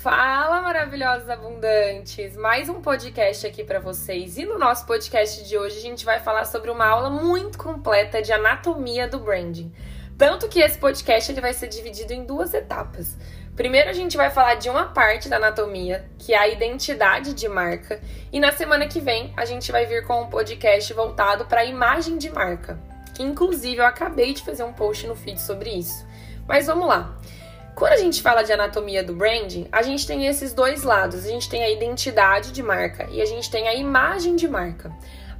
Fala, maravilhosos abundantes! Mais um podcast aqui para vocês. E no nosso podcast de hoje a gente vai falar sobre uma aula muito completa de anatomia do branding. Tanto que esse podcast ele vai ser dividido em duas etapas. Primeiro a gente vai falar de uma parte da anatomia, que é a identidade de marca, e na semana que vem a gente vai vir com um podcast voltado para a imagem de marca, que inclusive eu acabei de fazer um post no feed sobre isso. Mas vamos lá. Quando a gente fala de anatomia do branding, a gente tem esses dois lados. A gente tem a identidade de marca e a gente tem a imagem de marca.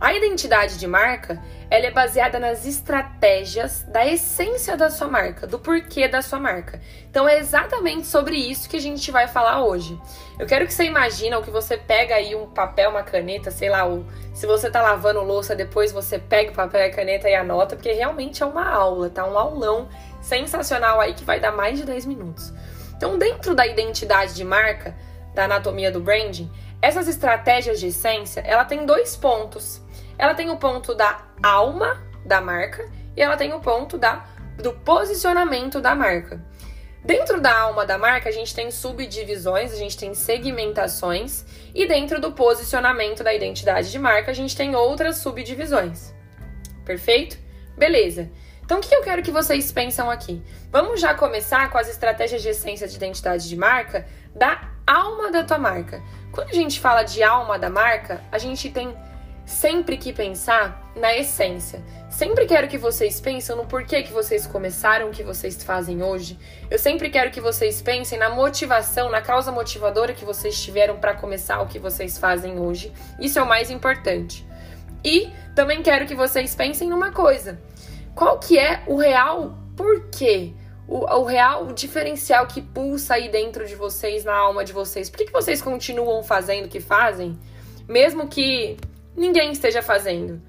A identidade de marca, ela é baseada nas estratégias da essência da sua marca, do porquê da sua marca. Então é exatamente sobre isso que a gente vai falar hoje. Eu quero que você imagine que você pega aí um papel, uma caneta, sei lá, se você tá lavando louça, depois você pega o papel e a caneta e anota, porque realmente é uma aula, tá? Um aulão sensacional aí que vai dar mais de 10 minutos. Então, dentro da identidade de marca, da anatomia do branding, essas estratégias de essência, ela tem dois pontos. Ela tem o ponto da alma da marca e ela tem o ponto da, do posicionamento da marca. Dentro da alma da marca, a gente tem subdivisões, a gente tem segmentações, e dentro do posicionamento da identidade de marca, a gente tem outras subdivisões. Perfeito? Beleza. Então, o que eu quero que vocês pensam aqui? Vamos já começar com as estratégias de essência de identidade de marca da alma da tua marca. Quando a gente fala de alma da marca, a gente tem sempre que pensar na essência. Sempre quero que vocês pensem no porquê que vocês começaram o que vocês fazem hoje. Eu sempre quero que vocês pensem na motivação, na causa motivadora que vocês tiveram para começar o que vocês fazem hoje. Isso é o mais importante. E também quero que vocês pensem numa coisa qual que é o real porquê? O, o real diferencial que pulsa aí dentro de vocês, na alma de vocês. Por que, que vocês continuam fazendo o que fazem, mesmo que ninguém esteja fazendo?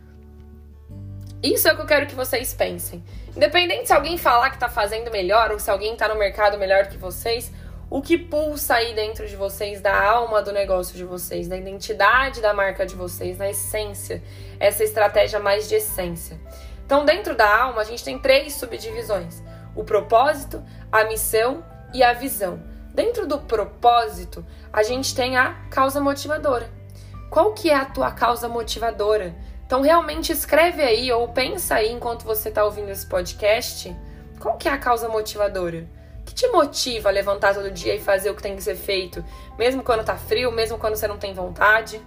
Isso é o que eu quero que vocês pensem. Independente se alguém falar que tá fazendo melhor ou se alguém tá no mercado melhor que vocês, o que pulsa aí dentro de vocês, da alma do negócio de vocês, da identidade da marca de vocês, na essência, essa estratégia mais de essência. Então, dentro da alma, a gente tem três subdivisões: o propósito, a missão e a visão. Dentro do propósito, a gente tem a causa motivadora. Qual que é a tua causa motivadora? Então, realmente escreve aí ou pensa aí enquanto você está ouvindo esse podcast. Qual que é a causa motivadora? Que te motiva a levantar todo dia e fazer o que tem que ser feito, mesmo quando tá frio, mesmo quando você não tem vontade?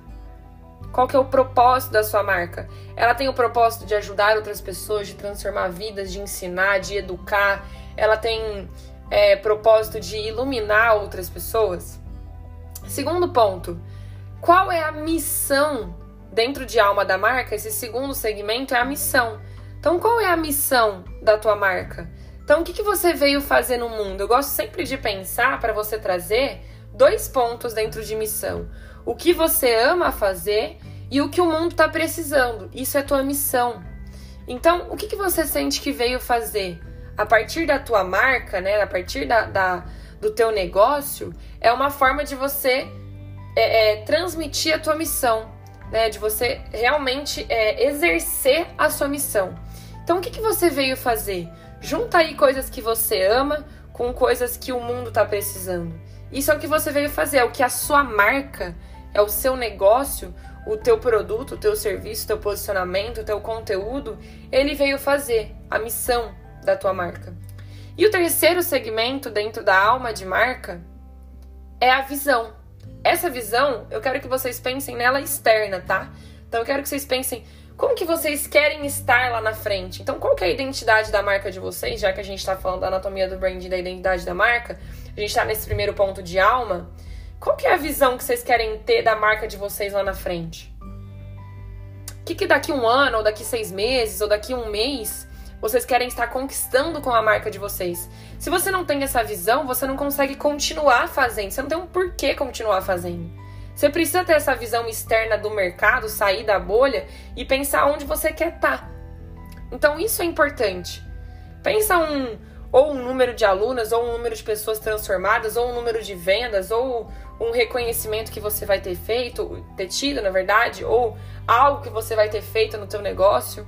Qual que é o propósito da sua marca? Ela tem o propósito de ajudar outras pessoas, de transformar vidas, de ensinar, de educar. Ela tem é, propósito de iluminar outras pessoas. Segundo ponto, qual é a missão dentro de alma da marca? Esse segundo segmento é a missão. Então, qual é a missão da tua marca? Então, o que, que você veio fazer no mundo? Eu gosto sempre de pensar para você trazer dois pontos dentro de missão o que você ama fazer e o que o mundo está precisando. Isso é tua missão. Então, o que, que você sente que veio fazer? A partir da tua marca, né? A partir da, da do teu negócio, é uma forma de você é, é, transmitir a tua missão, né? De você realmente é, exercer a sua missão. Então, o que, que você veio fazer? Junta aí coisas que você ama com coisas que o mundo está precisando. Isso é o que você veio fazer, é o que a sua marca é o seu negócio, o teu produto, o teu serviço, o teu posicionamento, o teu conteúdo, ele veio fazer a missão da tua marca. E o terceiro segmento dentro da alma de marca é a visão. Essa visão, eu quero que vocês pensem nela externa, tá? Então eu quero que vocês pensem como que vocês querem estar lá na frente. Então qual que é a identidade da marca de vocês, já que a gente está falando da anatomia do brand e da identidade da marca, a gente está nesse primeiro ponto de alma. Qual que é a visão que vocês querem ter da marca de vocês lá na frente? O que, que daqui um ano, ou daqui seis meses, ou daqui um mês, vocês querem estar conquistando com a marca de vocês? Se você não tem essa visão, você não consegue continuar fazendo. Você não tem um porquê continuar fazendo. Você precisa ter essa visão externa do mercado, sair da bolha e pensar onde você quer estar. Então isso é importante. Pensa um ou um número de alunas, ou um número de pessoas transformadas, ou um número de vendas, ou um reconhecimento que você vai ter feito, ter tido, na verdade, ou algo que você vai ter feito no teu negócio.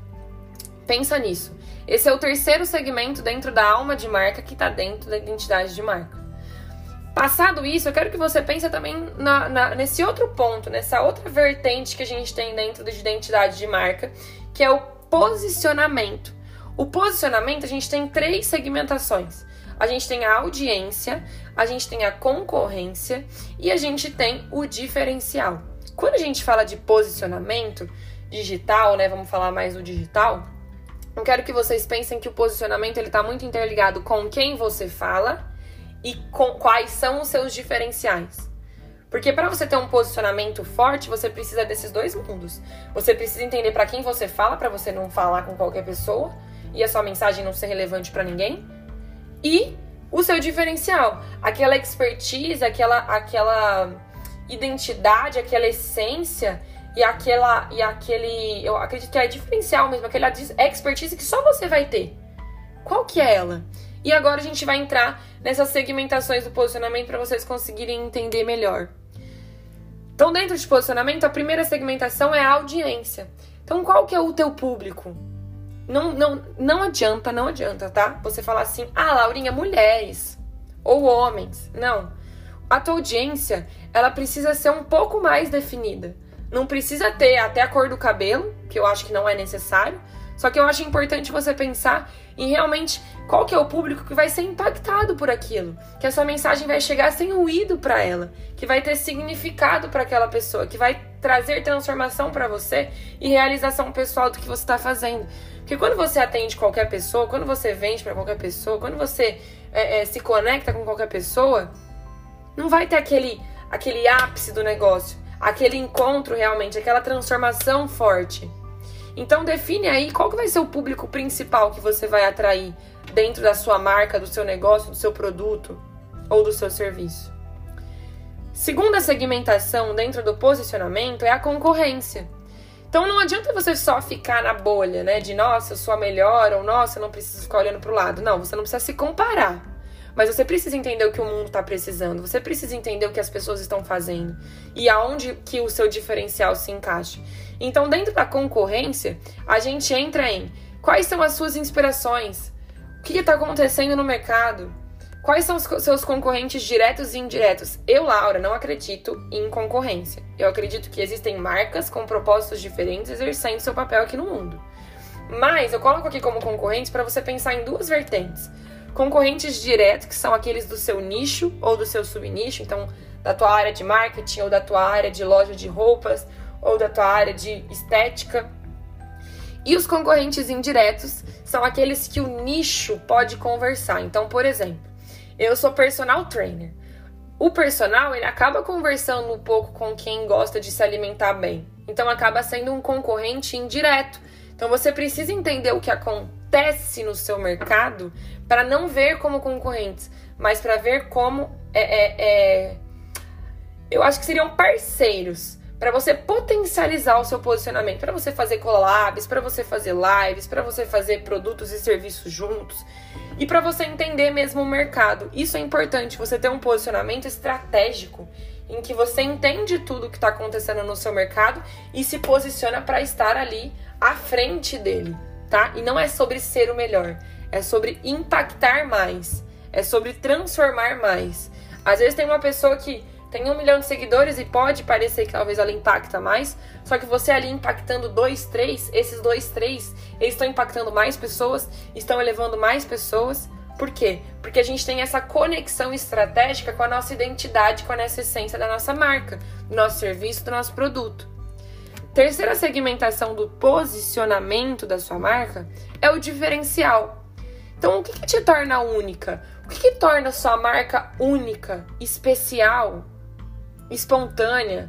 Pensa nisso. Esse é o terceiro segmento dentro da alma de marca que está dentro da identidade de marca. Passado isso, eu quero que você pense também na, na, nesse outro ponto, nessa outra vertente que a gente tem dentro de identidade de marca, que é o posicionamento. O posicionamento, a gente tem três segmentações. A gente tem a audiência, a gente tem a concorrência e a gente tem o diferencial. Quando a gente fala de posicionamento digital, né, vamos falar mais do digital, eu quero que vocês pensem que o posicionamento ele está muito interligado com quem você fala e com quais são os seus diferenciais. Porque para você ter um posicionamento forte, você precisa desses dois mundos. Você precisa entender para quem você fala, para você não falar com qualquer pessoa e a sua mensagem não ser relevante para ninguém. E o seu diferencial, aquela expertise, aquela aquela identidade, aquela essência e aquela e aquele, eu acredito que é diferencial mesmo, aquela expertise que só você vai ter. Qual que é ela? E agora a gente vai entrar nessas segmentações do posicionamento para vocês conseguirem entender melhor. Então, dentro de posicionamento, a primeira segmentação é a audiência. Então, qual que é o teu público? Não, não, não adianta, não adianta, tá? Você falar assim, ah, Laurinha, mulheres ou homens. Não. A tua audiência, ela precisa ser um pouco mais definida. Não precisa ter até a cor do cabelo, que eu acho que não é necessário. Só que eu acho importante você pensar em realmente qual que é o público que vai ser impactado por aquilo, que a sua mensagem vai chegar sem ruído para ela, que vai ter significado para aquela pessoa, que vai trazer transformação para você e realização pessoal do que você está fazendo. Porque quando você atende qualquer pessoa, quando você vende para qualquer pessoa, quando você é, é, se conecta com qualquer pessoa, não vai ter aquele aquele ápice do negócio aquele encontro realmente, aquela transformação forte. Então define aí qual que vai ser o público principal que você vai atrair dentro da sua marca, do seu negócio, do seu produto ou do seu serviço. Segunda segmentação dentro do posicionamento é a concorrência. Então não adianta você só ficar na bolha, né, de nossa, eu sou a melhor ou nossa, eu não preciso ficar olhando para o lado. Não, você não precisa se comparar. Mas você precisa entender o que o mundo está precisando, você precisa entender o que as pessoas estão fazendo e aonde que o seu diferencial se encaixa. Então, dentro da concorrência, a gente entra em quais são as suas inspirações, o que está acontecendo no mercado, quais são os seus concorrentes diretos e indiretos. Eu, Laura, não acredito em concorrência. Eu acredito que existem marcas com propósitos diferentes exercendo seu papel aqui no mundo. Mas eu coloco aqui como concorrentes para você pensar em duas vertentes. Concorrentes diretos, que são aqueles do seu nicho ou do seu subnicho, então da tua área de marketing ou da tua área de loja de roupas ou da tua área de estética. E os concorrentes indiretos são aqueles que o nicho pode conversar. Então, por exemplo, eu sou personal trainer. O personal, ele acaba conversando um pouco com quem gosta de se alimentar bem. Então acaba sendo um concorrente indireto. Então você precisa entender o que acontece no seu mercado para não ver como concorrentes, mas para ver como é, é, é, eu acho que seriam parceiros para você potencializar o seu posicionamento, para você fazer collabs, para você fazer lives, para você fazer produtos e serviços juntos e para você entender mesmo o mercado. Isso é importante, você ter um posicionamento estratégico em que você entende tudo o que está acontecendo no seu mercado e se posiciona para estar ali à frente dele, tá? E não é sobre ser o melhor, é sobre impactar mais, é sobre transformar mais. Às vezes tem uma pessoa que tem um milhão de seguidores e pode parecer que talvez ela impacta mais, só que você ali impactando dois, três, esses dois, três, eles estão impactando mais pessoas, estão elevando mais pessoas. Por quê? Porque a gente tem essa conexão estratégica com a nossa identidade, com a nossa essência da nossa marca, do nosso serviço, do nosso produto. Terceira segmentação do posicionamento da sua marca é o diferencial. Então, o que, que te torna única? O que, que torna sua marca única, especial, espontânea,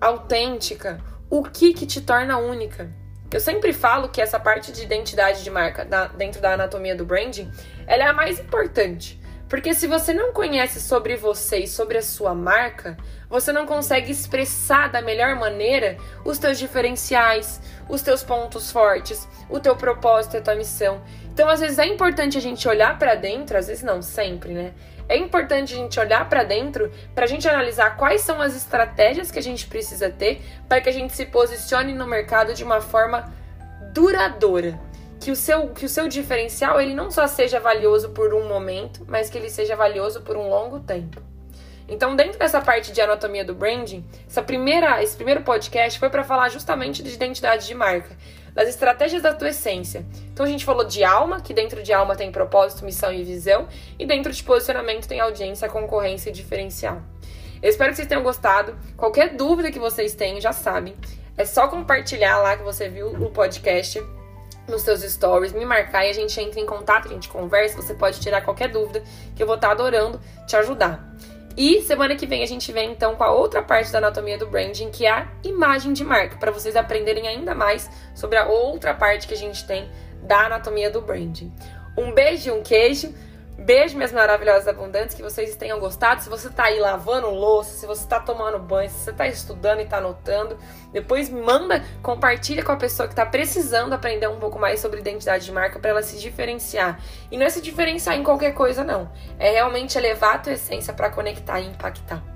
autêntica? O que, que te torna única? Eu sempre falo que essa parte de identidade de marca da, dentro da anatomia do branding, ela é a mais importante. Porque se você não conhece sobre você e sobre a sua marca, você não consegue expressar da melhor maneira os teus diferenciais, os teus pontos fortes, o teu propósito e a tua missão. Então, às vezes é importante a gente olhar para dentro, às vezes não, sempre, né? É importante a gente olhar para dentro para a gente analisar quais são as estratégias que a gente precisa ter para que a gente se posicione no mercado de uma forma duradoura. Que o seu que o seu diferencial ele não só seja valioso por um momento, mas que ele seja valioso por um longo tempo. Então, dentro dessa parte de anatomia do branding, essa primeira, esse primeiro podcast foi para falar justamente de identidade de marca, das estratégias da tua essência. Então, a gente falou de alma, que dentro de alma tem propósito, missão e visão, e dentro de posicionamento tem audiência, concorrência e diferencial. Eu espero que vocês tenham gostado. Qualquer dúvida que vocês tenham, já sabem, é só compartilhar lá que você viu o podcast nos seus stories, me marcar e a gente entra em contato, a gente conversa, você pode tirar qualquer dúvida, que eu vou estar adorando te ajudar. E semana que vem a gente vem então com a outra parte da anatomia do branding, que é a imagem de marca, para vocês aprenderem ainda mais sobre a outra parte que a gente tem da anatomia do branding. Um beijo e um queijo. Beijo, minhas maravilhosas abundantes, que vocês tenham gostado. Se você tá aí lavando louça, se você tá tomando banho, se você tá estudando e tá anotando, depois manda, compartilha com a pessoa que tá precisando aprender um pouco mais sobre identidade de marca para ela se diferenciar. E não é se diferenciar em qualquer coisa, não. É realmente elevar a tua essência para conectar e impactar.